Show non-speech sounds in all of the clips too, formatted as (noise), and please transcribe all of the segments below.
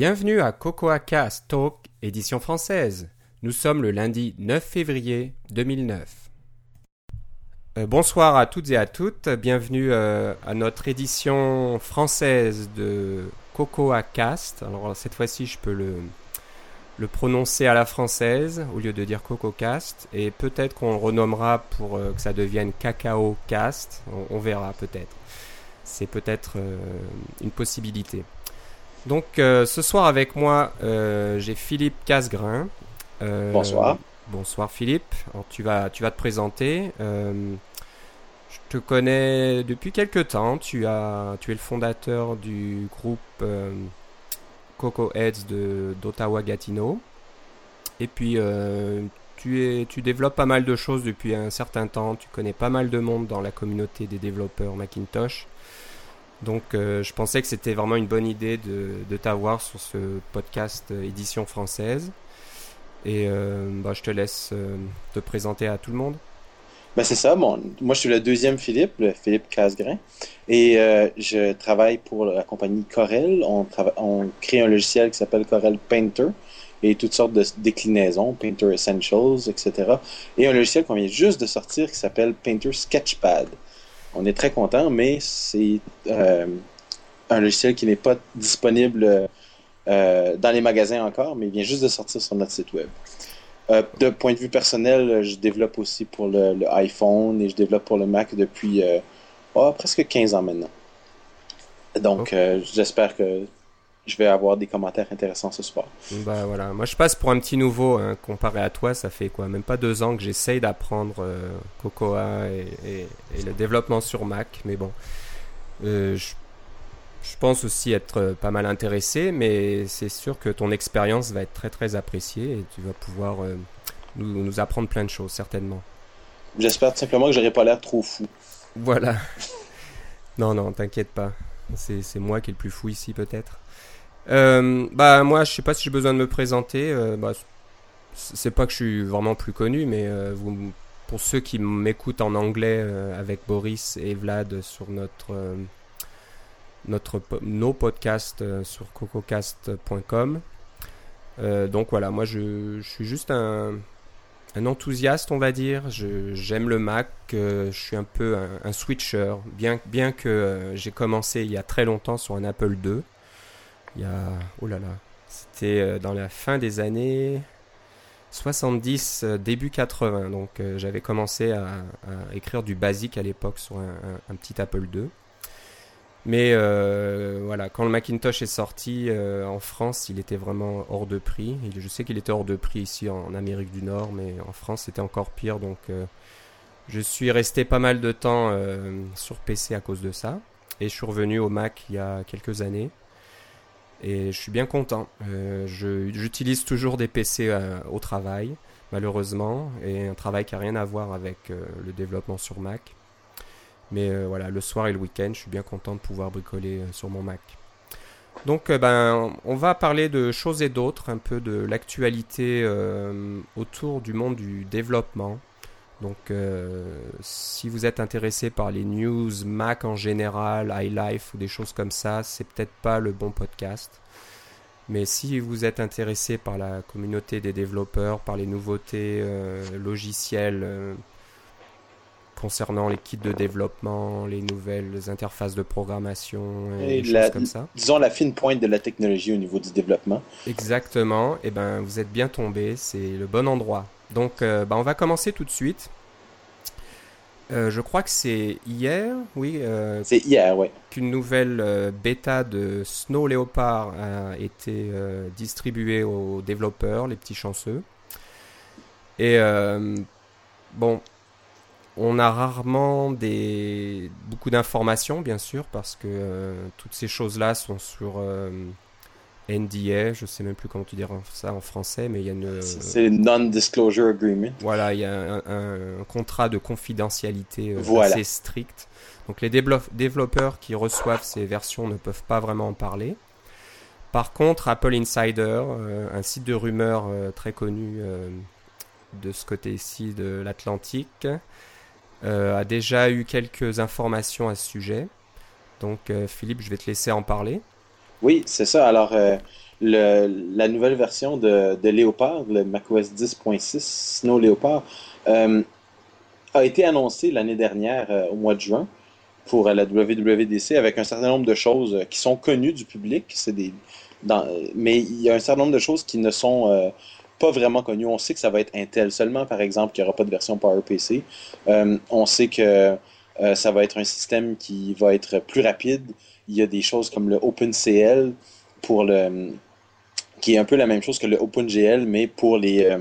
Bienvenue à Cocoa Cast Talk, édition française. Nous sommes le lundi 9 février 2009. Euh, bonsoir à toutes et à toutes. Bienvenue euh, à notre édition française de Cocoa Cast. Alors cette fois-ci, je peux le, prononcer à la française au lieu de dire Coco Cast. Et peut-être qu'on le renommera pour euh, que ça devienne Cacao Cast. On, verra peut-être. C'est peut-être une possibilité. Donc euh, ce soir avec moi, euh, j'ai Philippe Casgrain. Euh, Bonsoir. Bonsoir Philippe. Alors, tu, vas, tu vas te présenter. Euh, je te connais depuis quelque temps. Tu, as, tu es le fondateur du groupe euh, Coco Heads de, d'Ottawa Gatineau. Et puis euh, tu, es, tu développes pas mal de choses depuis un certain temps. Tu connais pas mal de monde dans la communauté des développeurs Macintosh. Donc euh, je pensais que c'était vraiment une bonne idée de, de t'avoir sur ce podcast euh, édition française. Et euh, bah, je te laisse te présenter à tout le monde. Ben, c'est ça. Bon, moi, je suis le deuxième Philippe, le Philippe Casgrain. Et euh, je travaille pour la compagnie Corel. On, on crée un logiciel qui s'appelle Corel Painter et toutes sortes de déclinaisons, Painter Essentials, etc. Et un logiciel qu'on vient juste de sortir qui s'appelle Painter Sketchpad. On est très content, mais c'est euh, un logiciel qui n'est pas disponible euh, dans les magasins encore, mais il vient juste de sortir sur notre site web. Euh, de point de vue personnel, je développe aussi pour le, le iPhone et je développe pour le Mac depuis oh, presque 15 ans maintenant. Donc, euh, j'espère que je vais avoir des commentaires intéressants ce soir. Bah voilà, moi je passe pour un petit nouveau hein, comparé à toi. Ça fait quoi, même pas deux ans que j'essaye d'apprendre euh, Cocoa et, et- et le développement sur Mac. Mais bon, Euh, je, je pense aussi être euh, pas mal intéressé, mais c'est sûr que ton expérience va être très très appréciée et tu vas pouvoir euh, nous, nous apprendre plein de choses certainement. J'espère tout simplement que j'aurai pas l'air trop fou. Voilà. (laughs) non, non, t'inquiète pas. C'est, c'est moi qui est le plus fou ici, peut-être. Euh, bah, moi, je sais pas si j'ai besoin de me présenter. euh, bah, c'est pas que je suis vraiment plus connu, mais euh, vous, pour ceux qui m'écoutent en anglais euh, avec Boris et Vlad sur notre, euh, notre, nos podcasts euh, sur cococast.com. Donc voilà, moi je, je suis juste un, un enthousiaste, on va dire. J'aime le Mac. je suis un peu un, un switcher. Bien, bien que j'ai commencé il y a très longtemps sur un Apple II. Il y a. Oh là là. C'était euh, dans la fin des années 70, euh, début 80. Donc euh, j'avais commencé à, écrire du basique à l'époque sur un, petit Apple II. Mais voilà, quand le Macintosh est sorti en France, il était vraiment hors de prix. Je sais qu'il était hors de prix ici en Amérique du Nord, mais en France c'était encore pire. Donc je suis resté pas mal de temps sur PC à cause de ça. Et je suis revenu au Mac il y a quelques années. Et je suis bien content. Euh, J'utilise toujours des PC euh, au travail, malheureusement, et un travail qui n'a rien à voir avec euh, le développement sur Mac. Mais voilà, le soir et le week-end, je suis bien content de pouvoir bricoler sur mon Mac. Donc, ben, on va parler de choses et d'autres, un peu de l'actualité autour du monde du développement. Donc, euh, si vous êtes intéressé par les news Mac en général, iLife ou des choses comme ça, c'est peut-être pas le bon podcast. Mais si vous êtes intéressé par la communauté des développeurs, par les nouveautés euh, logicielles euh, concernant les kits de développement, les nouvelles interfaces de programmation et, Et des la- choses comme ça. Disons la fine pointe de la technologie au niveau du développement. Exactement, et ben vous êtes bien tombé, c'est le bon endroit. Donc euh, ben, on va commencer tout de suite. Euh, je crois que c'est hier, oui, euh, C'est hier, ouais. qu'une nouvelle euh, bêta de Snow Leopard a été euh, distribuée aux développeurs, les petits chanceux. Et euh, bon, on a rarement des beaucoup d'informations, bien sûr, parce que euh, toutes ces choses-là sont sur euh, NDA. Je sais même plus comment tu dirais ça en français, mais il y a une C'est Non-Disclosure Agreement. voilà, il y a un, un- un contrat de confidentialité euh, Voilà. assez strict. Donc les dévelop- développeurs qui reçoivent ces versions ne peuvent pas vraiment en parler. Par contre, Apple Insider, euh, un site de rumeurs euh, très connu de ce côté-ci de l'Atlantique, a déjà eu quelques informations à ce sujet. Donc Philippe, je vais te laisser en parler. Oui, c'est ça. Alors, euh, la nouvelle version de, Leopard, le macOS 10.6 Snow Leopard, euh, a été annoncée l'année dernière euh, au mois de juin pour la WWDC avec un certain nombre de choses qui sont connues du public. C'est des, mais il y a un certain nombre de choses qui ne sont pas vraiment connues. On sait que ça va être Intel seulement, par exemple, qu'il n'y aura pas de version PowerPC. on sait que ça va être un système qui va être plus rapide. Il y a des choses comme le OpenCL pour le qui est un peu la même chose que le OpenGL, mais pour les, euh,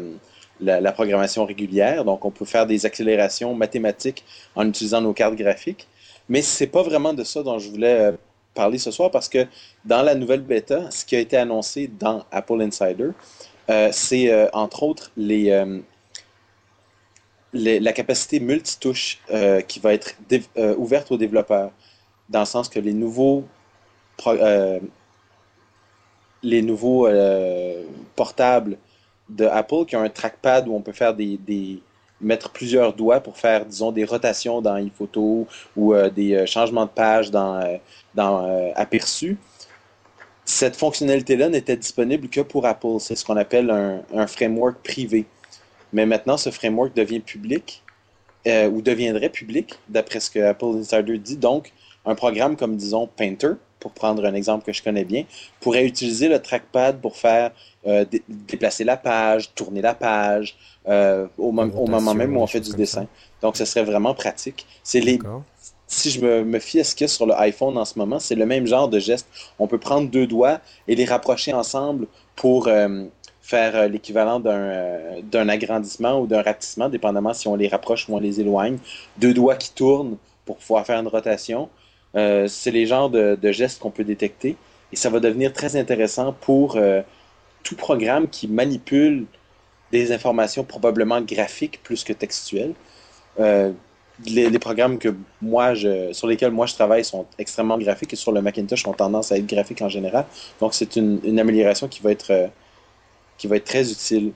la, programmation régulière. Donc, on peut faire des accélérations mathématiques en utilisant nos cartes graphiques. Mais ce n'est pas vraiment de ça dont je voulais euh, parler ce soir parce que dans la nouvelle bêta, ce qui a été annoncé dans Apple Insider, euh, c'est entre autres les, la capacité multitouche qui va être ouverte aux développeurs, dans le sens que les nouveaux les nouveaux euh, portables de Apple qui ont un trackpad où on peut faire des, mettre plusieurs doigts pour faire, disons, des rotations dans iPhoto ou euh, des euh, changements de page dans, dans Aperçu. Cette fonctionnalité-là n'était disponible que pour Apple. C'est ce qu'on appelle un, un, framework privé. Mais maintenant, ce framework devient public ou deviendrait public, d'après ce que Apple Insider dit. Donc, un programme comme, disons, Painter, pour prendre un exemple que je connais bien, pourrait utiliser le trackpad pour faire euh, déplacer la page, tourner la page, euh, au, moment même où on fait du dessin. Donc, ce serait vraiment pratique. C'est les, si je me, me fie à ce qu'il y a sur l'iPhone en ce moment, c'est le même genre de geste. On peut prendre deux doigts et les rapprocher ensemble pour euh, faire l'équivalent d'un agrandissement ou d'un rapetissement, dépendamment si on les rapproche ou on les éloigne. Deux doigts qui tournent pour pouvoir faire une rotation. Euh, c'est les genres de, gestes qu'on peut détecter et ça va devenir très intéressant pour euh, tout programme qui manipule des informations probablement graphiques plus que textuelles. Euh, les, programmes que moi je, sur lesquels moi je travaille sont extrêmement graphiques et sur le Macintosh ont tendance à être graphiques en général. Donc c'est une, amélioration qui va être qui va être très utile.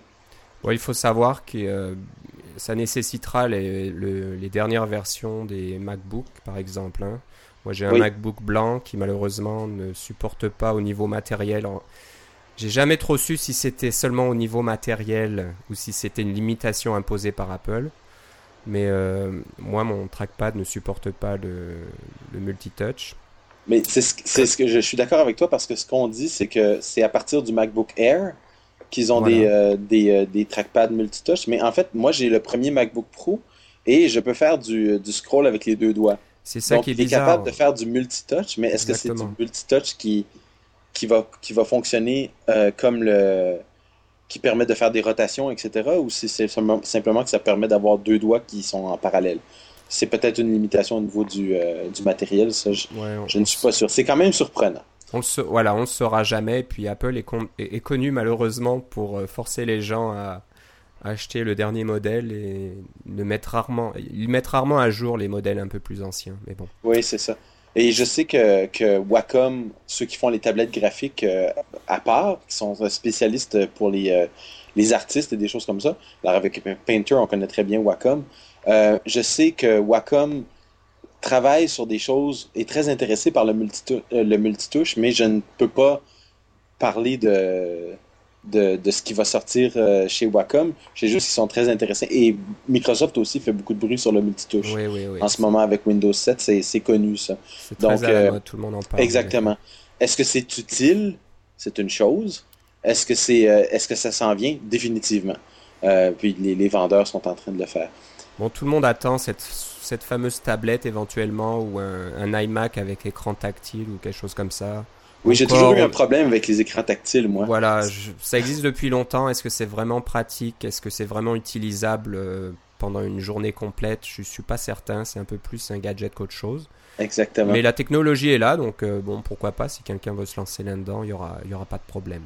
il faut savoir que ça nécessitera les, dernières versions des MacBooks, par exemple. Hein. Moi, j'ai un MacBook blanc qui malheureusement ne supporte pas au niveau matériel. J'ai jamais trop su si c'était seulement au niveau matériel ou si c'était une limitation imposée par Apple. Mais euh, moi, mon trackpad ne supporte pas le, le multitouch. Mais c'est ce, que je, suis d'accord avec toi parce que ce qu'on dit, c'est que c'est à partir du MacBook Air qu'ils ont des, euh, des, euh, des, trackpads multitouch. Mais en fait, moi, j'ai le premier MacBook Pro et je peux faire du, du scroll avec les deux doigts. C'est ça qui est il est capable de faire du multitouch, mais est-ce que c'est du multitouch qui, qui, va, qui va fonctionner euh, comme le. qui permet de faire des rotations, etc. Ou si c'est simplement que ça permet d'avoir deux doigts qui sont en parallèle? C'est peut-être une limitation au niveau du, euh, du matériel, ça, je, ne suis pas sûr. C'est quand même surprenant. On voilà, on ne saura jamais. Puis Apple est, est, est connu malheureusement pour euh, forcer les gens à, acheter le dernier modèle et le mettre rarement, ils mettent rarement à jour les modèles un peu plus anciens. Mais bon. Oui, c'est ça. Et je sais que, que Wacom, ceux qui font les tablettes graphiques euh, à part, qui sont spécialistes pour les, euh, les artistes et des choses comme ça, alors avec Painter, on connaît très bien Wacom. Euh, je sais que Wacom travaille sur des choses, est très intéressé par le, le multitouche, mais je ne peux pas parler de, de, de, ce qui va sortir euh, chez Wacom. J'ai juste qu'ils sont très intéressants. Et Microsoft aussi fait beaucoup de bruit sur le multitouche. Oui, oui, oui, en ce moment, avec Windows 7, c'est connu ça. Donc, euh, tout le monde en parle. Exactement. Est-ce que c'est utile? C'est une chose. Est-ce que, c'est, euh, est-ce que ça s'en vient? Définitivement. puis les, les, vendeurs sont en train de le faire. Bon, tout le monde attend cette, cette fameuse tablette éventuellement ou un, un iMac avec écran tactile ou quelque chose comme ça. Oui, j'ai toujours eu un problème avec les écrans tactiles, moi. Voilà, ça existe depuis longtemps. Est-ce que c'est vraiment pratique? Est-ce que c'est vraiment utilisable euh, pendant une journée complète? Je suis pas certain. C'est un peu plus un gadget qu'autre chose. Exactement. Mais la technologie est là, donc euh, bon, pourquoi pas? Si quelqu'un veut se lancer là-dedans, il y aura, il y aura pas de problème.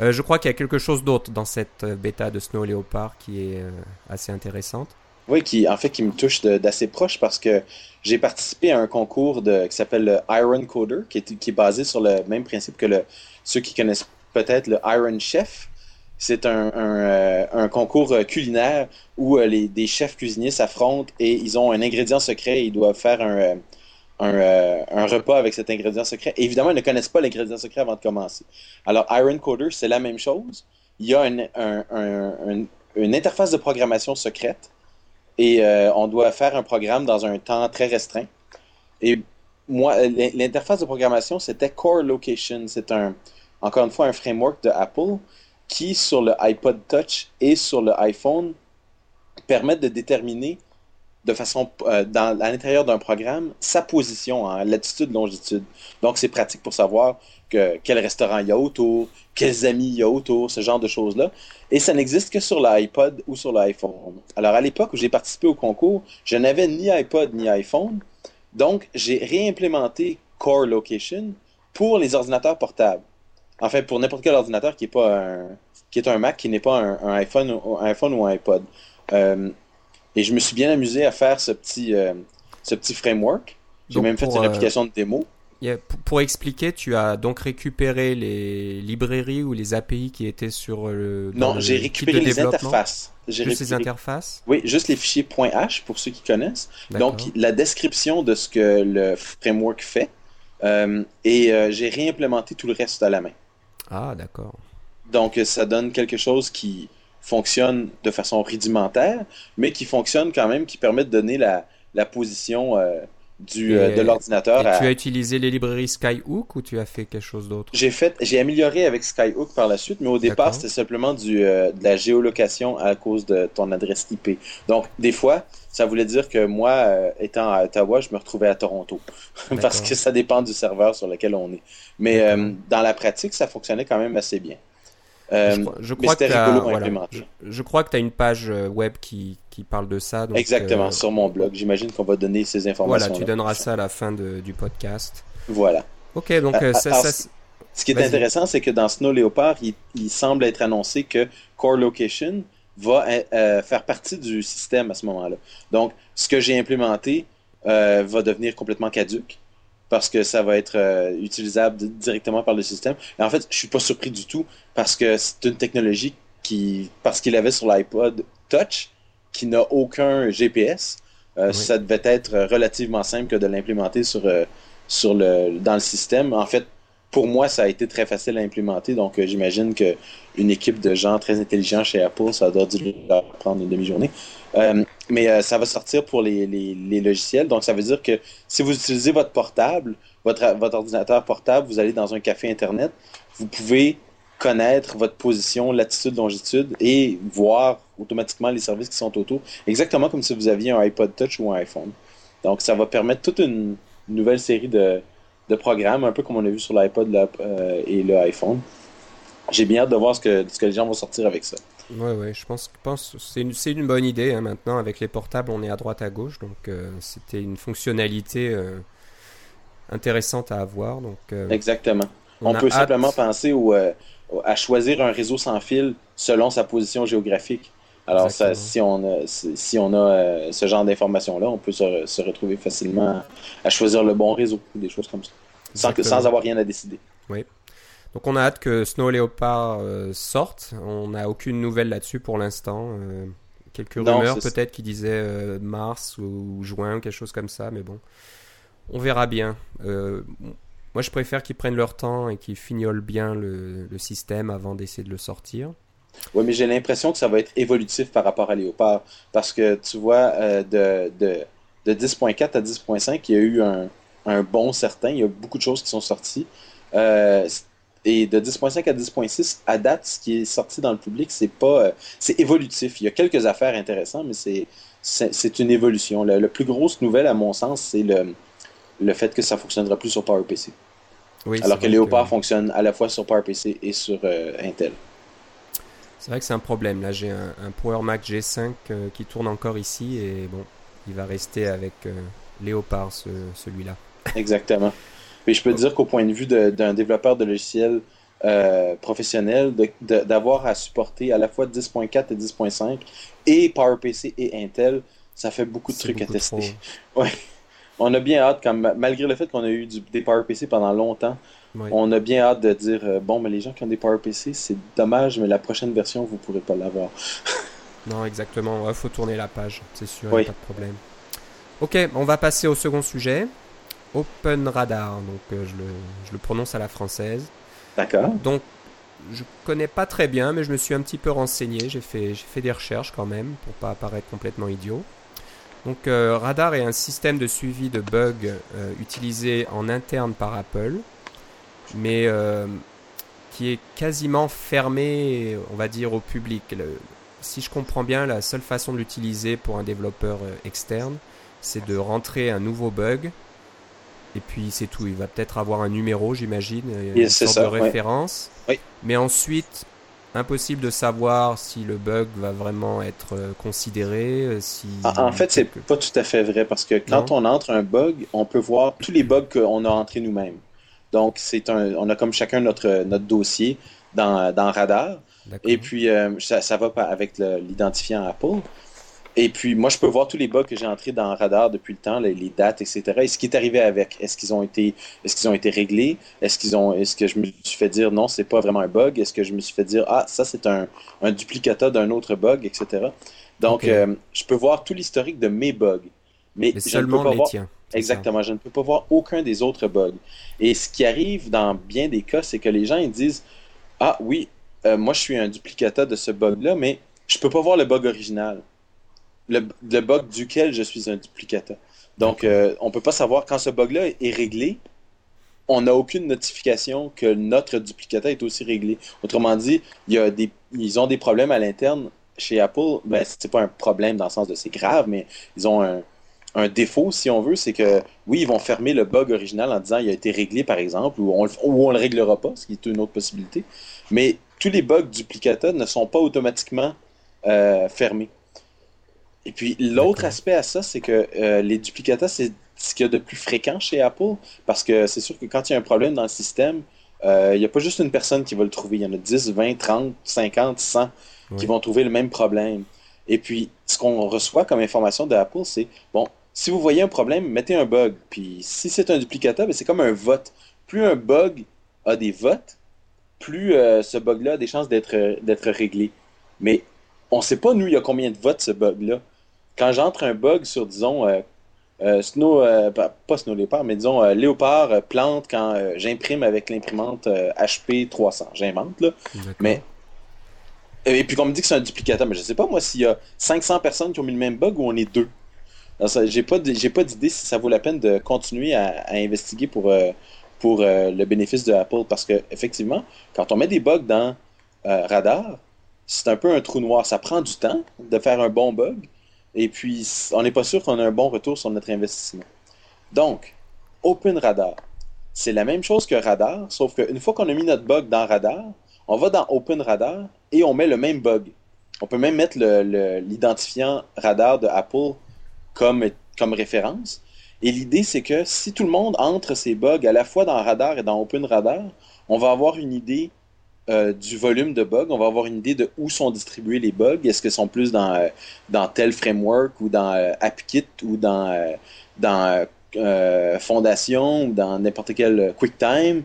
Euh, je crois qu'il y a quelque chose d'autre dans cette bêta de Snow Leopard qui est assez intéressante. Oui, qui en fait qui me touche d'assez proche parce que j'ai participé à un concours de, qui s'appelle le Iron Coder, qui est, basé sur le même principe que le, ceux qui connaissent peut-être le Iron Chef. C'est un, un, euh, concours euh, culinaire où euh, les, des chefs cuisiniers s'affrontent et ils ont un ingrédient secret et ils doivent faire un, un, repas avec cet ingrédient secret. évidemment, ils ne connaissent pas l'ingrédient secret avant de commencer. Alors, Iron Coder, c'est la même chose. Il y a un, un, une interface de programmation secrète et euh, on doit faire un programme dans un temps très restreint. Et moi, l'interface de programmation, c'était Core Location. C'est un, encore une fois, un framework de Apple qui, sur le iPod Touch et sur le iPhone, permet de déterminer de façon euh, dans, à l'intérieur d'un programme sa position en latitude longitude. Donc c'est pratique pour savoir que, quel restaurant il y a autour, quels amis il y a autour, ce genre de choses-là. Et ça n'existe que sur l'iPod ou sur l'iPhone. Alors à l'époque où j'ai participé au concours, je n'avais ni iPod ni iPhone. Donc j'ai réimplémenté Core Location pour les ordinateurs portables. Enfin, pour n'importe quel ordinateur qui est pas un, qui est un Mac, qui n'est pas un, iPhone, ou, un iPhone ou un iPod. Euh, et je me suis bien amusé à faire ce petit, euh, ce petit framework. J'ai même fait une euh, application de démo. Pour expliquer, tu as donc récupéré les librairies ou les API qui étaient sur le. Non, j'ai récupéré les interfaces. Juste les interfaces Oui, juste les fichiers .h pour ceux qui connaissent. Donc, la description de ce que le framework fait. Euh, et j'ai réimplémenté tout le reste à la main. Ah, d'accord. Donc, ça donne quelque chose qui, fonctionne de façon rudimentaire, mais qui fonctionne quand même, qui permet de donner la, la position euh, du, euh, de l'ordinateur. Tu as utilisé les librairies Skyhook ou tu as fait quelque chose d'autre? J'ai fait, j'ai amélioré avec Skyhook par la suite, mais au départ c'était simplement du, euh, de la géolocation à cause de ton adresse IP. Donc des fois, ça voulait dire que moi, étant à Ottawa, je me retrouvais à Toronto (laughs) parce que ça dépend du serveur sur lequel on est. Mais dans la pratique, ça fonctionnait quand même assez bien. Euh, je, crois que je, crois que tu as une page euh, web qui, qui parle de ça. Exactement, euh, sur mon blog. J'imagine qu'on va donner ces informations. Voilà, tu donneras ça à la fin de, du podcast. Voilà. Ok, donc ça, Ce qui est intéressant, c'est que dans Snow Leopard, il, il, semble être annoncé que Core Location va faire partie du système à ce moment-là. Donc, ce que j'ai implémenté va devenir complètement caduque parce que ça va être euh, utilisable directement par le système. Et en fait, je suis pas surpris du tout parce que c'est une technologie qui, parce qu'il avait sur l'iPod Touch, qui n'a aucun GPS, euh, ça devait être relativement simple que de l'implémenter sur, euh, sur le, dans le système. En fait, pour moi, ça a été très facile à implémenter. Donc, j'imagine qu'une équipe de gens très intelligents chez Apple, ça doit leur prendre une demi-journée. Euh, mais euh, ça va sortir pour les, les, logiciels. Donc, ça veut dire que si vous utilisez votre portable, votre, votre ordinateur portable, vous allez dans un café Internet, vous pouvez connaître votre position, latitude, longitude et voir automatiquement les services qui sont autour, exactement comme si vous aviez un iPod Touch ou un iPhone. Donc, ça va permettre toute une nouvelle série de, de programmes, un peu comme on a vu sur l'iPod euh, et le iPhone. J'ai bien hâte de voir ce que, ce que les gens vont sortir avec ça. Ouais, ouais, je pense, pense que c'est une, une, bonne idée. Hein, maintenant, avec les portables, on est à droite, à gauche. Donc, euh, c'était une fonctionnalité euh, intéressante à avoir. Donc, Exactement. On, peut simplement penser au, à choisir un réseau sans fil selon sa position géographique. Alors, ça, si on a, si on a ce genre d'informations-là, on peut se, se, retrouver facilement à choisir le bon réseau ou des choses comme ça, sans, que, sans avoir rien à décider. Oui. Donc on a hâte que Snow Leopard euh, sorte. On n'a aucune nouvelle là-dessus pour l'instant. Euh, quelques rumeurs peut-être qui disaient euh, mars ou juin, quelque chose comme ça, mais bon, on verra bien. Moi je préfère qu'ils prennent leur temps et qu'ils fignolent bien le, système avant d'essayer de le sortir. Oui, mais j'ai l'impression que ça va être évolutif par rapport à Léopard. Parce que tu vois, de, de, de 10.4 à 10.5, il y a eu un, un bon certain. Il y a beaucoup de choses qui sont sorties. Et de 10.5 à 10.6, à date, ce qui est sorti dans le public, c'est pas, euh, c'est évolutif. Il y a quelques affaires intéressantes, mais c'est, c'est, une évolution. La, plus grosse nouvelle, à mon sens, c'est le, le fait que ça fonctionnera plus sur PowerPC. Oui, Alors que Léopard fonctionne à la fois sur PowerPC et sur euh, Intel. C'est vrai que c'est un problème. Là, j'ai un, Power Mac G5 euh, qui tourne encore ici et bon, il va rester avec Léopard, celui-là. (laughs) Exactement. Mais je peux dire qu'au point de vue d'un développeur de logiciels euh, professionnel, d'avoir à supporter à la fois 10.4 et 10.5 et PowerPC et Intel, ça fait beaucoup de trucs à tester. (laughs) Ouais. On a bien hâte, comme, malgré le fait qu'on a eu du, des PowerPC pendant longtemps, on a bien hâte de dire euh, bon, mais les gens qui ont des PowerPC, c'est dommage, mais la prochaine version, vous ne pourrez pas l'avoir. (laughs) non, exactement. Il faut tourner la page, c'est sûr, pas de problème. Ok, on va passer au second sujet. Open Radar, donc je, le, je, le, prononce à la française. D'accord. Donc je connais pas très bien, mais je me suis un petit peu renseigné. J'ai fait, j'ai fait des recherches quand même pour pas apparaître complètement idiot. Donc Radar est un système de suivi de bugs utilisé en interne par Apple, mais qui est quasiment fermé, on va dire, au public. si je comprends bien, la seule façon de l'utiliser pour un développeur euh, externe, c'est de rentrer un nouveau bug. Et puis c'est tout. Il va peut-être avoir un numéro, j'imagine, une sorte de référence. Mais ensuite, impossible de savoir si le bug va vraiment être euh, considéré. Euh, si... Ah, en fait, c'est pas tout à fait vrai parce que quand on entre un bug, on peut voir tous les bugs qu'on a entrés nous-mêmes. Donc, c'est un, on a comme chacun notre, notre dossier dans, dans Radar. Et puis, euh, ça, ça, va avec l'identifiant Apple. Et puis, moi, je peux voir tous les bugs que j'ai entrés dans Radar depuis le temps, les, dates, etc. Et ce qui est arrivé avec. Est-ce qu'ils ont été, est-ce qu'ils ont été réglés? Est-ce qu'ils ont, est-ce que je me suis fait dire non, c'est pas vraiment un bug? Est-ce que je me suis fait dire ah, ça c'est un, un duplicata d'un autre bug, etc. Donc, euh, je peux voir tout l'historique de mes bugs. Mais, seulement les tiens. Exactement. Je ne peux pas voir aucun des autres bugs. Et ce qui arrive dans bien des cas, c'est que les gens ils disent Ah oui, euh, moi je suis un duplicata de ce bug-là, mais je ne peux pas voir le bug original. Le, bug duquel je suis un duplicata. Donc, euh, on ne peut pas savoir quand ce bug-là est réglé. On n'a aucune notification que notre duplicata est aussi réglé. Autrement dit, il y a des, ils ont des problèmes à l'interne chez Apple. Ben, c'est pas un problème dans le sens de c'est grave, mais ils ont un, un défaut, si on veut, c'est que oui, ils vont fermer le bug original en disant il a été réglé, par exemple, ou on, ne le réglera pas, ce qui est une autre possibilité. Mais tous les bugs duplicata ne sont pas automatiquement euh, fermés. Et puis l'autre aspect à ça, c'est que euh, les duplicata, c'est ce qu'il y a de plus fréquent chez Apple, parce que c'est sûr que quand il y a un problème dans le système, euh, il n'y a pas juste une personne qui va le trouver, il y en a 10, 20, 30, 50, 100 qui vont trouver le même problème. Et puis, ce qu'on reçoit comme information d'Apple, c'est, bon, si vous voyez un problème, mettez un bug. Puis si c'est un duplicata, ben, c'est comme un vote. Plus un bug a des votes, plus euh, ce bug-là a des chances d'être réglé. Mais on ne sait pas, nous, il y a combien de votes ce bug-là. Quand j'entre un bug sur, disons, euh, euh, Snow, pas, Snow Léopard, mais disons Léopard plante quand j'imprime avec l'imprimante HP 300. J'invente, là. Mais et puis qu'on me dit que c'est un duplicata, mais je sais pas moi s'il y a 500 personnes qui ont mis le même bug ou on est deux. J'ai pas pas d'idée si ça vaut la peine de continuer à, investiguer pour, euh, pour euh, le bénéfice de Apple parce que effectivement, quand on met des bugs dans euh, Radar, c'est un peu un trou noir. Ça prend du temps de faire un bon bug et puis on n'est pas sûr qu'on a un bon retour sur notre investissement. Donc, Open Radar, c'est la même chose que Radar, sauf qu'une fois qu'on a mis notre bug dans Radar, on va dans Open Radar et on met le même bug. On peut même mettre l'identifiant radar de Apple comme, référence. Et l'idée, c'est que si tout le monde entre ces bugs à la fois dans Radar et dans Open Radar, on va avoir une idée euh, du volume de bugs, on va avoir une idée de où sont distribués les bugs. Est-ce qu'ils sont plus dans, euh, dans tel framework ou dans euh, AppKit ou dans, dans Fondation ou dans n'importe quel QuickTime?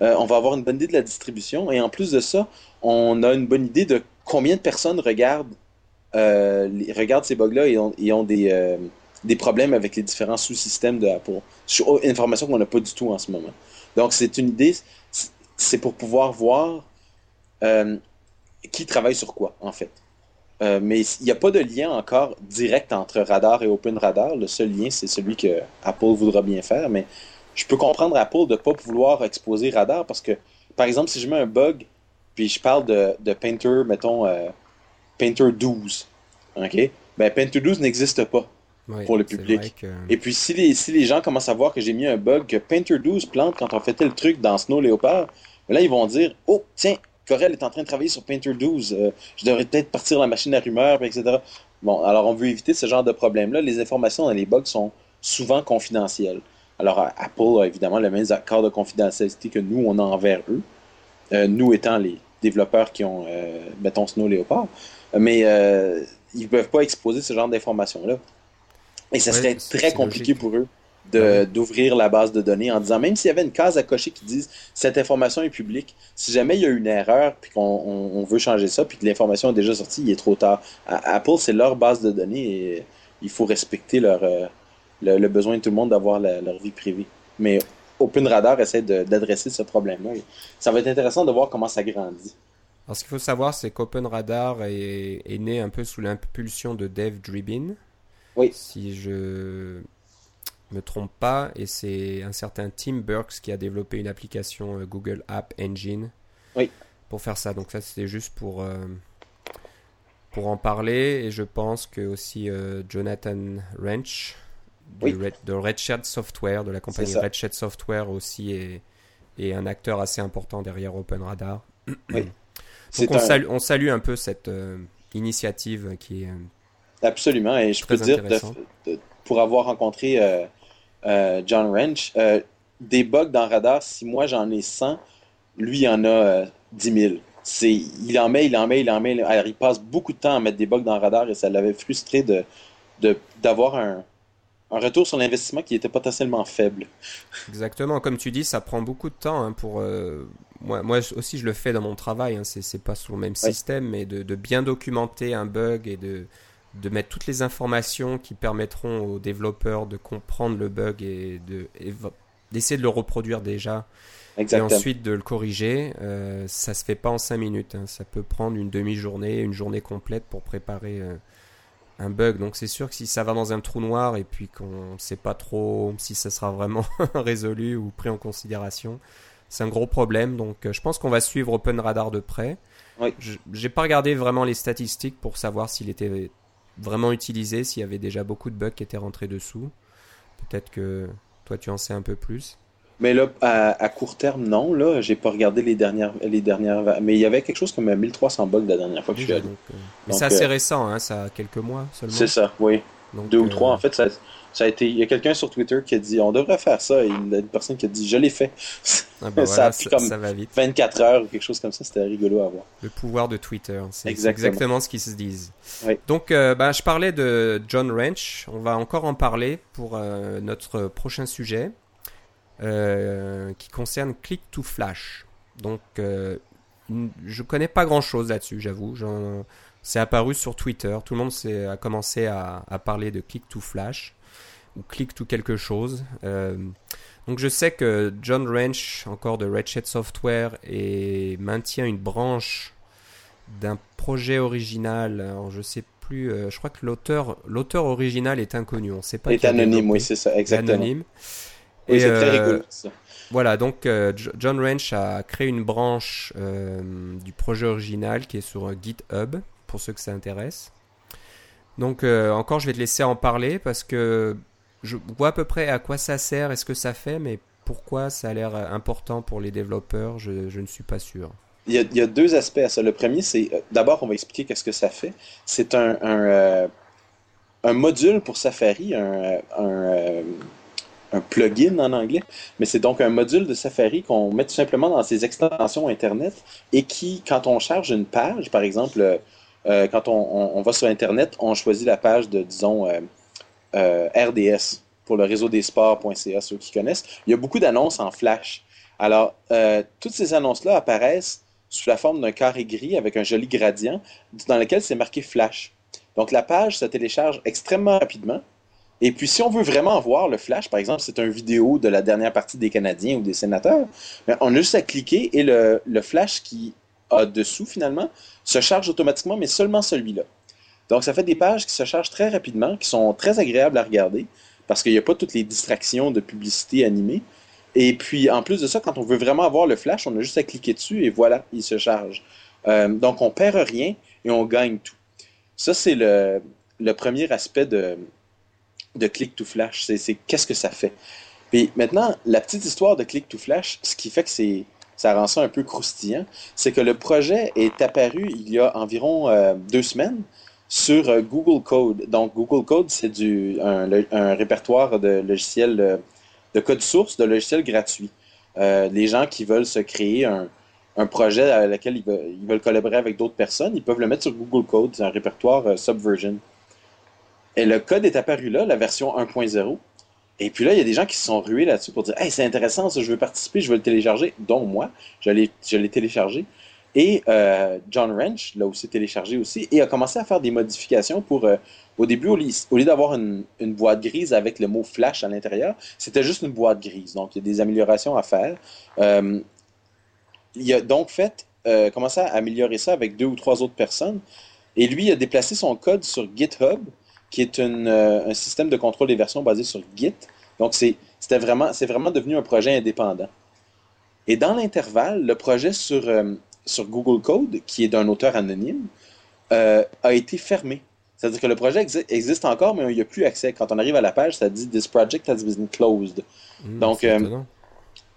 on va avoir une bonne idée de la distribution et en plus de ça, on a une bonne idée de combien de personnes regardent ces bugs-là et ont, des, problèmes avec les différents sous-systèmes de Apple. Une information qu'on n'a pas du tout en ce moment. Donc, c'est une idée, c'est pour pouvoir voir euh, qui travaille sur quoi, en fait? mais il n'y a pas de lien encore direct entre Radar et Open Radar. Le seul lien, c'est celui que Apple voudra bien faire. Mais je peux comprendre Apple de ne pas vouloir exposer Radar parce que, par exemple, si je mets un bug, puis je parle de, de Painter, mettons, Painter 12. OK? Ben, Painter 12 n'existe pas pour le public. Et puis, si les, si les gens commencent à voir que j'ai mis un bug, que Painter 12 plante quand on fait tel truc dans Snow Leopard, là, ils vont dire Oh, tiens, Corel est en train de travailler sur Painter 12. Euh, je devrais peut-être partir la machine à rumeurs, etc. Bon, alors on veut éviter ce genre de problème-là. Les informations dans les bugs sont souvent confidentielles. Alors, Apple a évidemment le même accord de confidentialité que nous, on a envers eux. Euh, nous étant les développeurs qui ont, euh, mettons, Snow Leopard mais euh, ils ne peuvent pas exposer ce genre d'informations-là. Et ça serait très compliqué pour eux d'ouvrir la base de données en disant, même s'il y avait une case à cocher qui dise cette information est publique, si jamais il y a une erreur puis qu'on veut changer ça puis que l'information est déjà sortie, il est trop tard. Apple, c'est leur base de données et il faut respecter leur, euh, le, besoin de tout le monde d'avoir leur vie privée. Mais OpenRadar essaie d'adresser ce problème-là. Ça va être intéressant de voir comment ça grandit. Alors, ce qu'il faut savoir, c'est qu'OpenRadar est, est né un peu sous l'impulsion de Dave Dribin. Oui. Si je me trompe pas, et c'est un certain Tim Burks qui a développé une application euh, Google App Engine oui. pour faire ça. Donc ça, c'était juste pour, euh, pour en parler. Et je pense que aussi euh, Jonathan Wrench de Redshirt Software, de la compagnie Redshirt Software aussi, est, est, un acteur assez important derrière OpenRadar. Oui. Donc on, salue, on, salue, un peu cette initiative qui est... Absolument, et je peux dire, pour avoir rencontré euh, John Wrench, euh, des bugs dans Radar, si moi j'en ai 100, lui il en a 10 euh, 000. C'est, il en met, il en met, il en met. il passe beaucoup de temps à mettre des bugs dans Radar et ça l'avait frustré de, d'avoir un, un retour sur l'investissement qui était potentiellement faible. Exactement, comme tu dis, ça prend beaucoup de temps hein, pour. moi, moi aussi, je le fais dans mon travail. Hein, c'est, pas sous le même système, mais de, de, bien documenter un bug et de, de mettre toutes les informations qui permettront aux développeurs de comprendre le bug et de d'essayer de le reproduire déjà et ensuite de le corriger. Euh, ça se fait pas en 5 minutes. Hein. Ça peut prendre une demi-journée, une journée complète pour préparer euh, un bug. Donc c'est sûr que si ça va dans un trou noir et puis qu'on ne sait pas trop si ça sera vraiment (laughs) résolu ou pris en considération, c'est un gros problème. Donc euh, je pense qu'on va suivre OpenRadar de près. Oui. J'ai pas regardé vraiment les statistiques pour savoir s'il était vraiment utilisé, s'il y avait déjà beaucoup de bugs qui étaient rentrés dessous. Peut-être que toi tu en sais un peu plus. Mais là, à, court terme, non. Là, j'ai pas regardé les dernières, les dernières. Mais il y avait quelque chose comme 1300 bugs la dernière fois que je suis allé. Euh, mais c'est assez euh, récent, hein, ça a quelques mois seulement. C'est ça, oui. Deux ou trois. Euh, en fait, ça, ça a été, il y a quelqu'un sur Twitter qui a dit on devrait faire ça. Et il y a une personne qui a dit je l'ai fait. Ah (laughs) bah ça a pris comme va vite. 24 heures ou quelque chose comme ça. C'était rigolo à voir. Le pouvoir de Twitter, c'est exactement. ce qu'ils se disent. Donc, euh, bah, je parlais de John Wrench. On va encore en parler pour euh, notre prochain sujet euh, qui concerne Click to Flash. Donc, je connais pas grand chose là-dessus, j'avoue. C'est apparu sur Twitter. Tout le monde a commencé à, à parler de Click to Flash ou clique tout quelque chose. Euh, donc je sais que John Wrench, encore de Ratchet Software, et maintient une branche d'un projet original. Alors je sais plus, euh, je crois que l'auteur, l'auteur original est inconnu. On sait pas. Est anonyme, oui, c'est ça, exactement. Anonyme. Oui, c'est très euh, rigolo. Ça. Voilà, donc John Wrench a créé une branche du projet original qui est sur GitHub, pour ceux que ça intéresse. Donc encore, je vais te laisser en parler parce que je vois à peu près à quoi ça sert et ce que ça fait, mais pourquoi ça a l'air important pour les développeurs, je, ne suis pas sûr. Il y, a, deux aspects à ça. Le premier, c'est euh, d'abord, on va expliquer qu'est-ce que ça fait. C'est un, euh, module pour Safari, un, euh, un, plugin en anglais, mais c'est donc un module de Safari qu'on met tout simplement dans ses extensions Internet et qui, quand on charge une page, par exemple, quand on, va sur Internet, on choisit la page de, disons, RDS pour le réseau des sports.ca, ceux qui connaissent. Il y a beaucoup d'annonces en flash. Alors, euh, toutes ces annonces-là apparaissent sous la forme d'un carré gris avec un joli gradient dans lequel c'est marqué flash. Donc, la page se télécharge extrêmement rapidement. Et puis, si on veut vraiment voir le flash, par exemple, c'est une vidéo de la dernière partie des Canadiens ou des sénateurs, on a juste à cliquer et le, le flash qui a dessous, finalement, se charge automatiquement, mais seulement celui-là. Donc, ça fait des pages qui se chargent très rapidement, qui sont très agréables à regarder, parce qu'il n'y a pas toutes les distractions de publicité animée. Et puis, en plus de ça, quand on veut vraiment avoir le flash, on a juste à cliquer dessus et voilà, il se charge. Euh, donc, on perd rien et on gagne tout. Ça, c'est le, premier aspect de, Click to Flash. C'est qu'est-ce que ça fait. Puis maintenant, la petite histoire de Click to Flash, ce qui fait que ça rend ça un peu croustillant, c'est que le projet est apparu il y a environ euh, deux semaines sur euh, Google Code. Donc, Google Code, c'est un, répertoire de logiciels de, code source, de logiciels gratuits. Euh, les gens qui veulent se créer un, projet à lequel ils veulent, collaborer avec d'autres personnes, ils peuvent le mettre sur Google Code. C'est un répertoire euh, Subversion. Et le code est apparu là, la version 1.0. Et puis là, il y a des gens qui se sont rués là-dessus pour dire Hey, c'est intéressant, ça, je veux participer, je veux le télécharger. Dont moi, je l'ai téléchargé. Et John Wrench l'a aussi téléchargé aussi et a commencé à faire des modifications pour au début, au lieu, d'avoir une, boîte grise avec le mot flash à l'intérieur, c'était juste une boîte grise. Donc, il y a des améliorations à faire. Euh, il a donc fait, euh, commencé à améliorer ça avec deux ou trois autres personnes. Et lui, il a déplacé son code sur GitHub, qui est euh, un système de contrôle des versions basé sur Git. Donc, c'est vraiment, vraiment devenu un projet indépendant. Et dans l'intervalle, le projet sur, sur Google Code, qui est d'un auteur anonyme, a été fermé c'est-à-dire que le projet existe encore, mais il n'y a plus accès. Quand on arrive à la page, ça dit This project has been closed. Hmm, Donc, euh,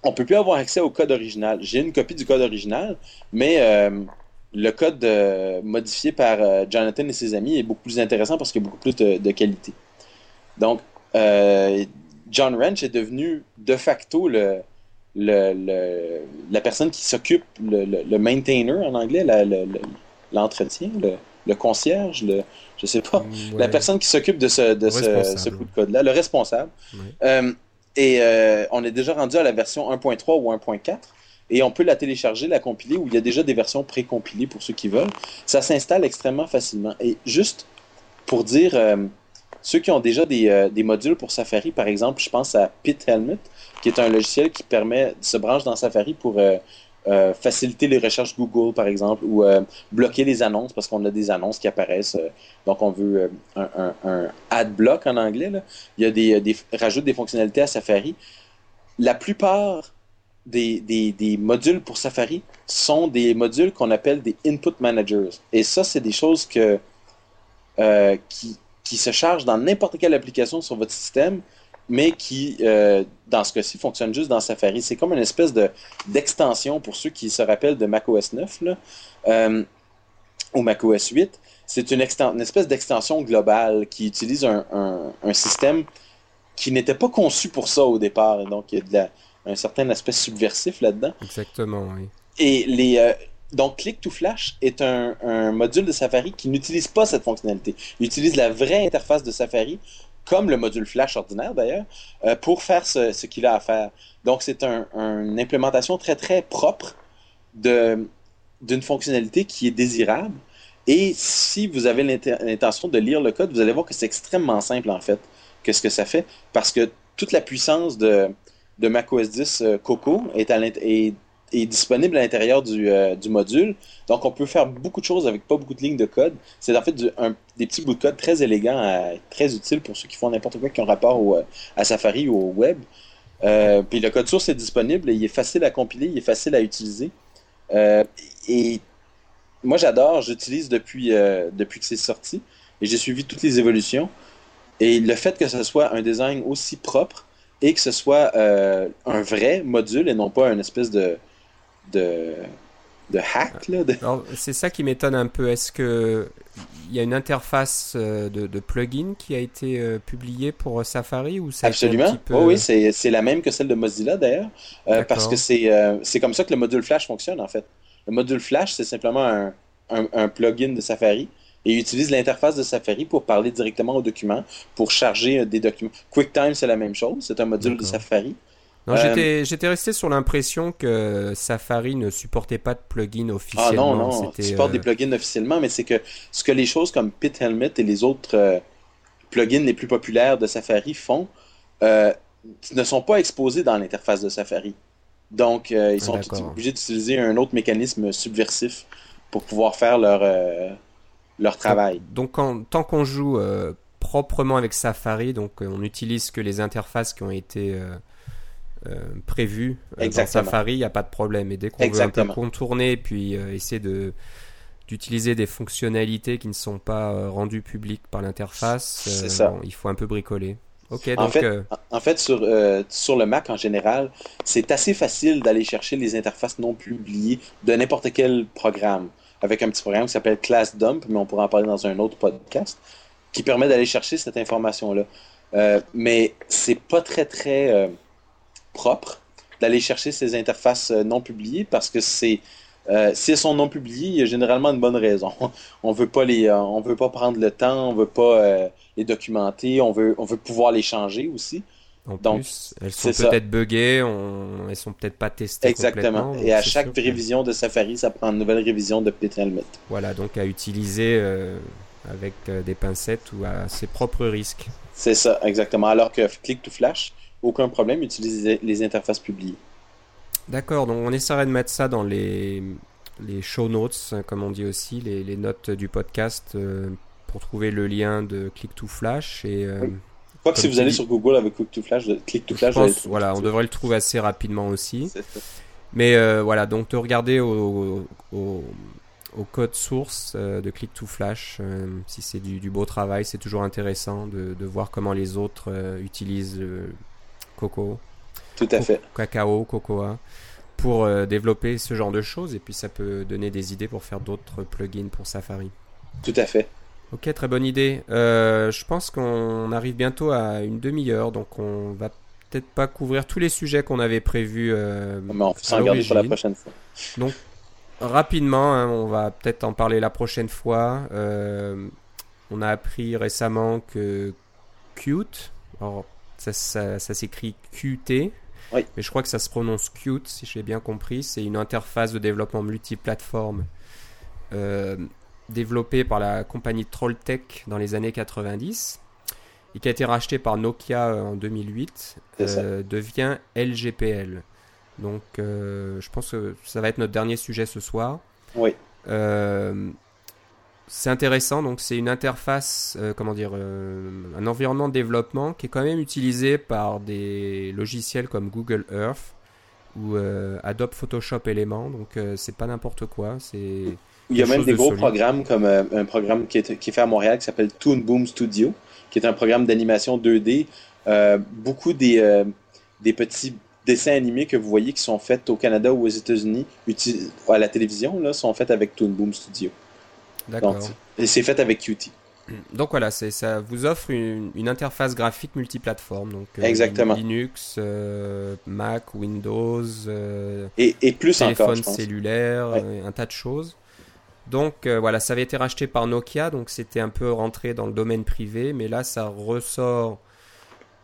on ne peut plus avoir accès au code original. J'ai une copie du code original, mais euh, le code euh, modifié par Jonathan et ses amis est beaucoup plus intéressant parce qu'il y a beaucoup plus de, qualité. Donc, John Wrench est devenu de facto le, la personne qui s'occupe, le, maintainer en anglais, l'entretien, le, concierge, le, je sais pas, la personne qui s'occupe de ce, de ce, coup de code-là, le responsable. Euh, et euh, on est déjà rendu à la version 1.3 ou 1.4. Et on peut la télécharger, la compiler, où il y a déjà des versions pré-compilées pour ceux qui veulent. Ça s'installe extrêmement facilement. Et juste pour dire, euh, ceux qui ont déjà des, des, modules pour Safari, par exemple, je pense à Pit Helmet, qui est un logiciel qui permet se brancher dans Safari pour euh, faciliter les recherches Google, par exemple, ou euh, bloquer les annonces parce qu'on a des annonces qui apparaissent. Euh, donc, on veut un, un, ad block en anglais. Il y a des, des rajoute des fonctionnalités à Safari. La plupart des, des, des, modules pour Safari sont des modules qu'on appelle des input managers. Et ça, c'est des choses que, qui, qui se chargent dans n'importe quelle application sur votre système mais qui, euh, dans ce cas-ci, fonctionne juste dans Safari. C'est comme une espèce de, d'extension pour ceux qui se rappellent de macOS 9 là, euh, ou macOS 8. C'est une, une, espèce d'extension globale qui utilise un, un, système qui n'était pas conçu pour ça au départ. donc, il y a de la, un certain aspect subversif là-dedans. Exactement, oui. Et les, euh, donc, Click to Flash est un, un, module de Safari qui n'utilise pas cette fonctionnalité. Il utilise la vraie interface de Safari comme le module Flash ordinaire d'ailleurs, euh, pour faire ce, ce qu'il a à faire. Donc c'est un, une implémentation très très propre d'une fonctionnalité qui est désirable. Et si vous avez l'intention de lire le code, vous allez voir que c'est extrêmement simple en fait. Qu'est-ce que ça fait? Parce que toute la puissance de, de macOS 10 euh, Coco est, à est est disponible à l'intérieur du, euh, du, module. Donc, on peut faire beaucoup de choses avec pas beaucoup de lignes de code. C'est en fait des petits bouts de code très élégants, euh, très utiles pour ceux qui font n'importe quoi qui ont rapport au, euh, à Safari ou au web. puis le code source est disponible, il est facile à compiler, il est facile à utiliser. et moi, j'adore, j'utilise depuis, depuis que c'est sorti et j'ai suivi toutes les évolutions. Et le fait que ce soit un design aussi propre et que ce soit un vrai module et non pas une espèce de, de, de hack. C'est ça qui m'étonne un peu. Est-ce que il y a une interface euh, de, de plugin qui a été euh, publiée pour euh, Safari ou Absolument. oui, c'est la même que celle de Mozilla d'ailleurs, parce que c'est comme ça que le module Flash fonctionne en fait. Le module Flash, c'est simplement un, un, plugin de Safari et il utilise l'interface de Safari pour parler directement aux documents, pour charger des documents. QuickTime, c'est la même chose, c'est un module de Safari. Euh, j'étais resté sur l'impression que Safari ne supportait pas de plugins officiellement. Ah non, non, il supporte des euh, plugins officiellement, mais c'est que ce que les choses comme Pit Helmet et les autres euh, plugins les plus populaires de Safari font ne sont pas exposés dans l'interface de Safari. Donc, ils sont obligés d'utiliser un autre mécanisme subversif pour pouvoir faire leur, leur travail. Donc, tant qu'on joue proprement avec Safari, donc on n'utilise que les interfaces qui ont été prévu euh, dans Safari, il n'y a pas de problème. Et dès qu'on veut un peu contourner, puis euh, essayer de d'utiliser des fonctionnalités qui ne sont pas rendues publiques par l'interface, il faut un peu bricoler. Ok, en, fait, en fait, sur, sur le Mac en général, c'est assez facile d'aller chercher les interfaces non publiées de n'importe quel programme. Avec un petit programme qui s'appelle Class Dump, mais on pourra en parler dans un autre podcast, qui permet d'aller chercher cette information-là. mais c'est pas très très propre d'aller chercher ces interfaces euh, non publiées parce que c'est euh, si elles sont non publiées, il y a généralement une bonne raison. (laughs) On veut pas les, euh, on veut pas prendre le temps, on veut pas les documenter, on veut, on veut pouvoir les changer aussi. En plus, elles sont peut-être buggées, on... elles sont peut-être pas testées Exactement. Et à chaque révision de Safari, ça prend une nouvelle révision de Playtime Voilà, donc à utiliser avec des pincettes ou à ses propres risques. C'est ça, exactement. Alors que Click to Flash, aucun problème, utilise les interfaces publiées. D'accord, donc on essaierait de mettre ça dans les, les show notes, comme on dit aussi, les, les notes du podcast euh, pour trouver le lien de Click to Flash. Et, euh, Je crois que si vous allez sur Google avec Click to Flash, Click to Flash, voilà, on devrait le trouver assez rapidement aussi. Mais euh, voilà, donc de regarder au, au, au code source de Click to Flash, si c'est du, du, beau travail, c'est toujours intéressant de, de, voir comment les autres utilisent Coco. Tout à fait. Cacao, Cocoa pour euh, développer ce genre de choses et puis ça peut donner des idées pour faire d'autres plugins pour Safari. Tout à fait. Ok, très bonne idée. Euh, je pense qu'on arrive bientôt à une demi-heure, donc on va peut-être pas couvrir tous les sujets qu'on avait prévus. Euh, Mais on s'en garder pour la prochaine fois. Donc rapidement, hein, on va peut-être en parler la prochaine fois. on a appris récemment que Qt, alors ça, ça, ça s'écrit QT, mais je crois que ça se prononce Qt, si j'ai bien compris. C'est une interface de développement multiplateforme euh, développée par la compagnie Trolltech dans les années 90 et qui a été rachetée par Nokia euh, en 2008, euh, devient LGPL. Donc, je pense que ça va être notre dernier sujet ce soir. Oui c'est intéressant, donc c'est une interface, euh, comment dire, euh, un environnement de développement qui est quand même utilisé par des logiciels comme Google Earth ou euh, Adobe Photoshop Element, donc c'est pas n'importe quoi. C'est il y a même des gros programmes comme un programme qui est, qui est, fait à Montréal qui s'appelle Toon Boom Studio, qui est un programme d'animation 2D. beaucoup des, des petits dessins animés que vous voyez qui sont faits au Canada ou aux États-Unis à la télévision là, sont faits avec Toon Boom Studio. D'accord. Et c'est fait avec Qt. Donc voilà, ça vous offre une, interface graphique multiplateforme. Donc, euh, Exactement. Linux, euh, Mac, Windows, euh, et, et, plus téléphone cellulaire, un tas de choses. Donc voilà, ça avait été racheté par Nokia, donc c'était un peu rentré dans le domaine privé, mais là ça ressort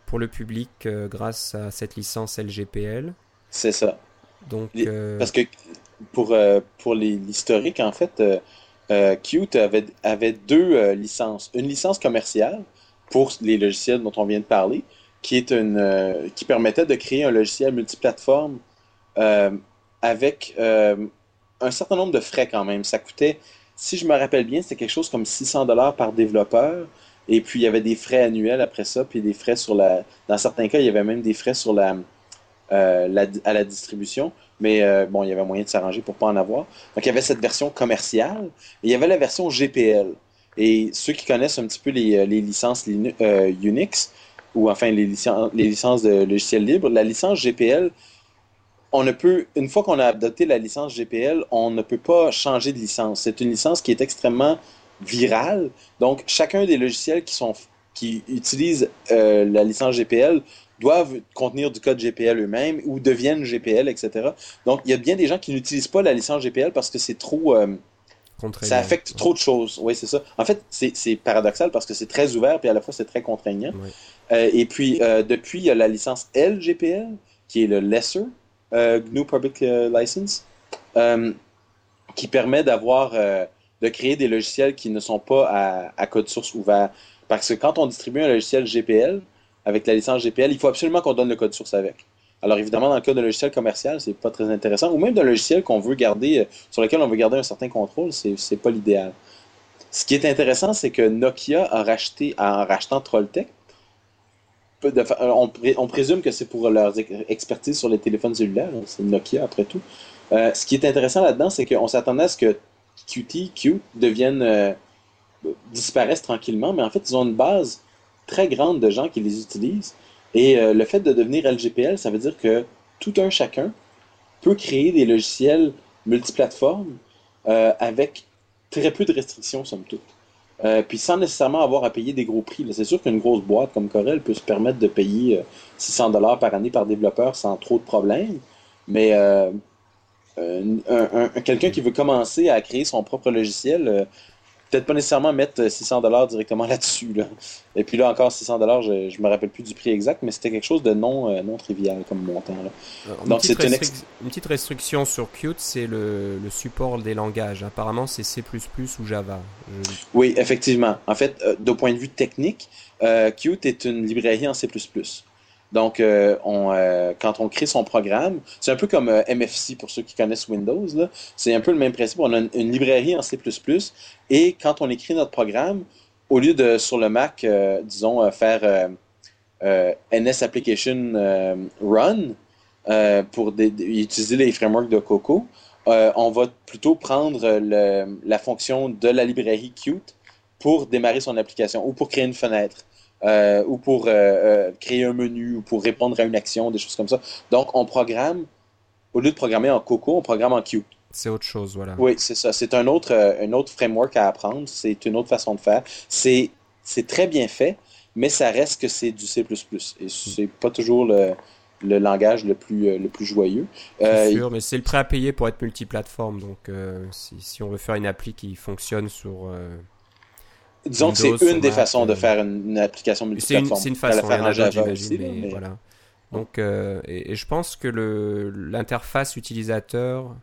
pour le public grâce à cette licence LGPL. C'est ça. Donc, Parce que pour, pour l'historique, en fait, euh, Qt avait, deux euh, licences. Une licence commerciale pour les logiciels dont on vient de parler, qui, est une, euh, qui permettait de créer un logiciel multiplateforme avec un certain nombre de frais quand même. Ça coûtait, si je me rappelle bien, c'était quelque chose comme 600 dollars par développeur. Et puis il y avait des frais annuels après ça, puis des frais sur la. Dans certains cas, il y avait même des frais sur la, la à la distribution mais euh, bon, il y avait moyen de s'arranger pour pas en avoir. Donc il y avait cette version commerciale et il y avait la version GPL. Et ceux qui connaissent un petit peu les, euh, licences euh, Unix, ou enfin les, les licences de logiciels libres, la licence GPL, on ne peut, une fois qu'on a adopté la licence GPL, on ne peut pas changer de licence. C'est une licence qui est extrêmement virale. Donc, chacun des logiciels qui, sont, qui utilisent la licence GPL doivent contenir du code GPL eux-mêmes ou deviennent GPL, etc. Donc, il y a bien des gens qui n'utilisent pas la licence GPL parce que c'est trop... Euh, ça affecte trop de choses. Oui, c'est ça. En fait, c'est paradoxal parce que c'est très ouvert puis à la fois c'est très contraignant. Euh, et puis, euh, depuis, il y a la licence LGPL qui est le Lesser GNU Public License qui permet d'avoir de créer des logiciels qui ne sont pas à, à, code source ouvert. Parce que quand on distribue un logiciel GPL, avec la licence GPL, il faut absolument qu'on donne le code source avec. Alors évidemment, dans le cas d'un logiciel commercial, c'est pas très intéressant, ou même d'un logiciel qu'on veut garder, euh, sur lequel on veut garder un certain contrôle, c'est, pas l'idéal. Ce qui est intéressant, c'est que Nokia a racheté, en rachetant Trolltech, on, on, présume que c'est pour leur expertise sur les téléphones cellulaires, hein, c'est Nokia après tout. Euh, ce qui est intéressant là-dedans, c'est qu'on s'attendait à ce que Qt, Q devienne, euh, disparaisse tranquillement, mais en fait, ils ont une base très grande de gens qui les utilisent. Et euh, le fait de devenir LGPL, ça veut dire que tout un chacun peut créer des logiciels multiplateformes euh, avec très peu de restrictions, somme toute. Euh, puis sans nécessairement avoir à payer des gros prix. C'est sûr qu'une grosse boîte comme Corel peut se permettre de payer 600 dollars par année par développeur sans trop de problèmes. Mais quelqu'un qui veut commencer à créer son propre logiciel, peut-être pas nécessairement mettre 600 dollars directement (laughs) là-dessus. Là. Et puis là encore 600 dollars, je, je me rappelle plus du prix exact, mais c'était quelque chose de non euh, non trivial comme montant. Là. Alors, Donc c'est une, une, petite restriction sur Qt, c'est le, le, support des langages. Apparemment c'est C++ ou Java. Je... Oui, effectivement. En fait, euh, d'un point de vue technique, euh, Qt est une librairie en C++. Donc, euh, euh, quand on crée son programme, c'est un peu comme euh, MFC pour ceux qui connaissent Windows. C'est un peu le même principe. On a une, librairie en C++ et quand on écrit notre programme, au lieu de sur le Mac, disons, faire NS Application Run pour utiliser les frameworks de Coco, on va plutôt prendre la fonction de la librairie Qt pour démarrer son application ou pour créer une fenêtre euh, ou pour euh, euh, créer un menu ou pour répondre à une action, des choses comme ça. Donc, on programme, au lieu de programmer en Coco, on programme en Qt. C'est autre chose, voilà. Oui, c'est ça. C'est un autre, euh, un autre framework à apprendre. C'est une autre façon de faire. C'est très bien fait, mais ça reste que c'est du C++. Et c'est pas toujours le, le langage le plus, euh, le plus joyeux. Euh, sûr, mais c'est le prêt à payer pour être multiplateforme. Donc, euh, si, si, on veut faire une appli qui fonctionne sur Disons que c'est une des façons de faire une, une application multiplateforme. C'est une, une façon, y en a d'autres, j'imagine, mais, mais, voilà. Donc, euh, et, et, je pense que l'interface utilisateur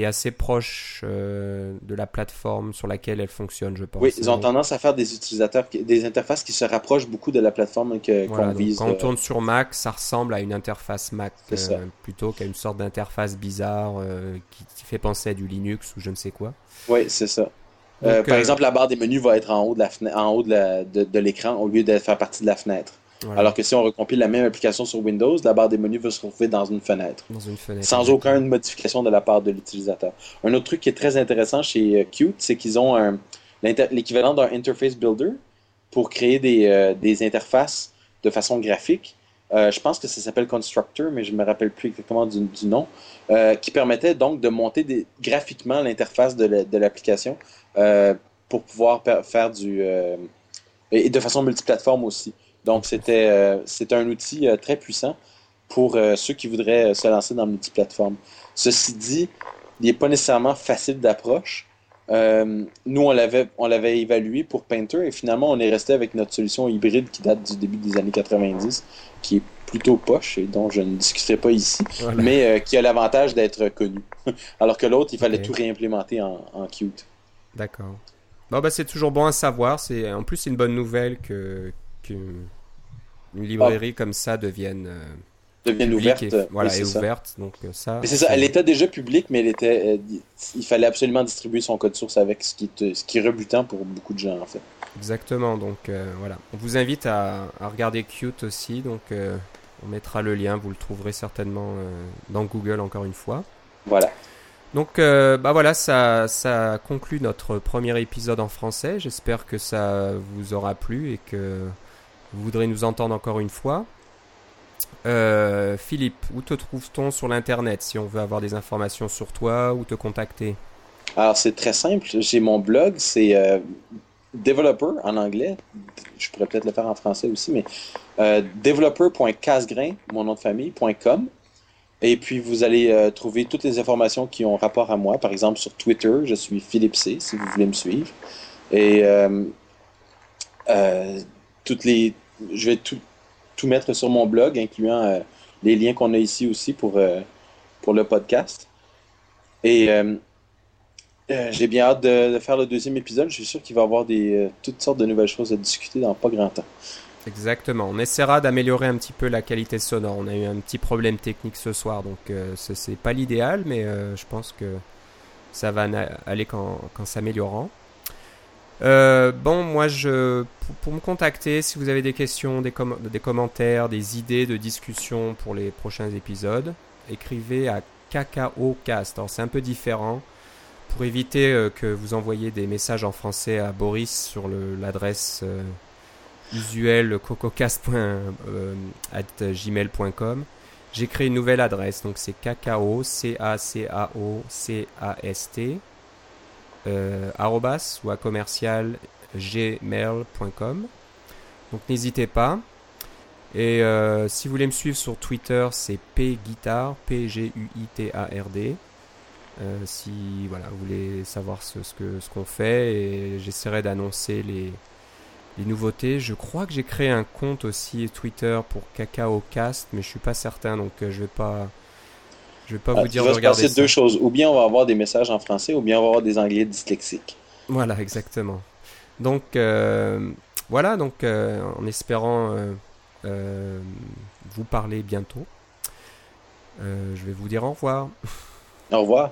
est assez proche euh, de la plateforme sur laquelle elle fonctionne, je pense. Oui, ils ont tendance à faire des utilisateurs, des interfaces qui se rapprochent beaucoup de la plateforme que, voilà, qu'on vise. Quand on euh... tourne sur Mac, ça ressemble à une interface Mac euh, plutôt qu'à une sorte d'interface bizarre euh, qui, qui, fait penser à du Linux ou je ne sais quoi. Oui, c'est ça. Euh, Donc, par euh, exemple, la barre des menus va être en haut de la en haut de, la, de, de l'écran au lieu de faire partie de la fenêtre. Voilà. Alors que si on recompile la même application sur Windows, la barre des menus va se retrouver dans une fenêtre. Dans une fenêtre. Sans aucune modification de la part de l'utilisateur. Un autre truc qui est très intéressant chez euh, Qt, c'est qu'ils ont un, l'équivalent d'un interface builder pour créer des, euh, des interfaces de façon graphique. Euh, je pense que ça s'appelle Constructor, mais je me rappelle plus exactement du, nom, euh, qui permettait donc de monter graphiquement l'interface de l'application euh, pour pouvoir faire du et de façon multiplateforme aussi. Donc c'était un outil très puissant pour ceux qui voudraient se lancer dans multiplateforme. Ceci dit, il n'est pas nécessairement facile d'approche. Nous, on l'avait on l'avait évalué pour Painter et finalement, on est resté avec notre solution hybride qui date du début des années 90, qui est plutôt poche et dont je ne discuterai pas ici, voilà. mais euh, qui a l'avantage d'être connu. (laughs) Alors que l'autre, il fallait okay. tout réimplémenter en, en Qt. D'accord. Bon, bah, c'est toujours bon à savoir. C'est En plus, c'est une bonne nouvelle que, que une librairie oh. comme ça devienne. Euh, devienne ouverte. Et, voilà, oui, est ouverte. Donc, euh, ça. Mais c'est ça. Elle était déjà publique, mais elle était, il fallait absolument distribuer son code source avec, ce qui, te, ce qui est rebutant pour beaucoup de gens, en fait. Exactement. Donc, euh, voilà. On vous invite à, à regarder Qt aussi. Donc, euh, on mettra le lien. Vous le trouverez certainement dans Google encore une fois. Voilà. Donc, bah voilà, ça, ça conclut notre premier épisode en français. J'espère que ça vous aura plu et que vous voudrez nous entendre encore une fois. Euh, Philippe, où te trouve-t-on sur l'internet si on veut avoir des informations sur toi ou te contacter? Alors, c'est très simple. J'ai mon blog, c'est euh, developer en anglais. Je pourrais peut-être le faire en français aussi, mais euh, developer.casgrain, mon nom de famille.com. Et puis, vous allez euh, trouver toutes les informations qui ont rapport à moi. Par exemple, sur Twitter, je suis Philippe C, si vous voulez me suivre. Et euh, toutes les, je vais tout, tout, mettre sur mon blog, incluant euh, les liens qu'on a ici aussi pour, euh, pour le podcast. Et euh, j'ai bien hâte de, faire le deuxième épisode. Je suis sûr qu'il va y avoir des, toutes sortes de nouvelles choses à discuter dans pas grand temps. Exactement. On essaiera d'améliorer un petit peu la qualité sonore. On a eu un petit problème technique ce soir, donc euh, c'est pas l'idéal, mais je pense que ça va aller qu'en qu s'améliorant. Euh, bon, moi, je, pour, pour, me contacter, si vous avez des questions, des, com des commentaires, des idées de discussion pour les prochains épisodes, écrivez à KKOcast. Alors, c'est un peu différent. Pour éviter euh, que vous envoyiez des messages en français à Boris sur l'adresse euh, usuel cococast.gmail.com. J'ai créé une nouvelle adresse, donc c'est cacao, c arrobas ou à commercial gmail.com. Donc n'hésitez pas. Et euh, si vous voulez me suivre sur Twitter, c'est pguitar, p g u i t a r d. si voilà, vous voulez savoir ce, ce qu'on fait et j'essaierai d'annoncer les, les nouveautés. Je crois que j'ai créé un compte aussi Twitter pour Cacao Cast, mais je suis pas certain, donc je vais pas je vais pas Ah, vous dire il va de se regarder passer deux choses. Ou bien on va avoir des messages en français, ou bien on va avoir des anglais dyslexiques. Voilà, exactement. Donc euh, voilà, donc euh, en espérant euh, vous parler bientôt, je vais vous dire au revoir. Au revoir.